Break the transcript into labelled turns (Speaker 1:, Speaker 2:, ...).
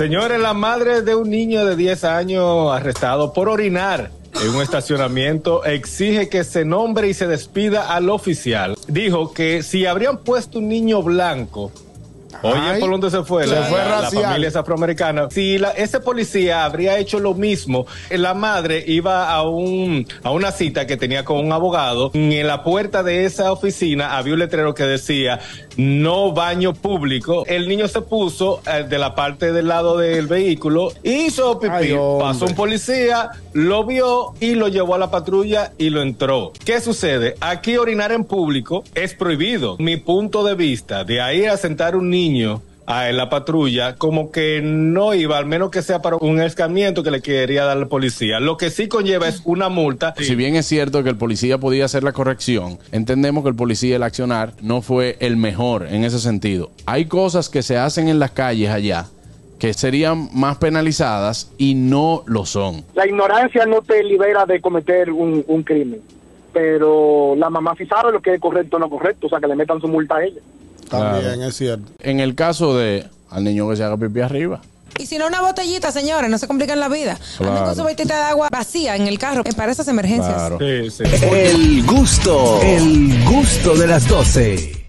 Speaker 1: Señores, la madre de un niño de 10 años arrestado por orinar en un estacionamiento exige que se nombre y se despida al oficial. Dijo que si habrían puesto un niño blanco Oye,
Speaker 2: Ay,
Speaker 1: ¿por dónde se fue?
Speaker 2: se
Speaker 1: la,
Speaker 2: fue
Speaker 1: la- la familia es afroamericana. Si la- ese policía habría hecho lo mismo, la madre iba a un a una cita que tenía con un abogado. y En la puerta de esa oficina había un letrero que decía no baño público. El niño se puso eh, de la parte del lado del vehículo, hizo pipí,
Speaker 2: Ay,
Speaker 1: pasó un policía, lo vio y lo llevó a la patrulla y lo entró. ¿Qué sucede? Aquí orinar en público es prohibido. Mi punto de vista, de ahí a sentar un niño a en la patrulla, como que no iba, al menos que sea para un escarmiento que le quería dar la policía. Lo que sí conlleva es una multa.
Speaker 3: Si bien es cierto que el policía podía hacer la corrección, entendemos que el policía, el accionar, no fue el mejor en ese sentido. Hay cosas que se hacen en las calles allá que serían más penalizadas y no lo son.
Speaker 4: La ignorancia no te libera de cometer un, un crimen, pero la mamá sí sabe lo que es correcto o no correcto, o sea, que le metan su multa a ella.
Speaker 2: También es cierto.
Speaker 3: En el caso de al niño que se haga pipí arriba.
Speaker 5: Y si no, una botellita, señores, no se complican la vida. Anden
Speaker 3: Claro.
Speaker 5: con su botellita de agua vacía en el carro eh, para esas emergencias.
Speaker 3: Claro.
Speaker 1: Sí, sí.
Speaker 6: El gusto, el gusto de las 12.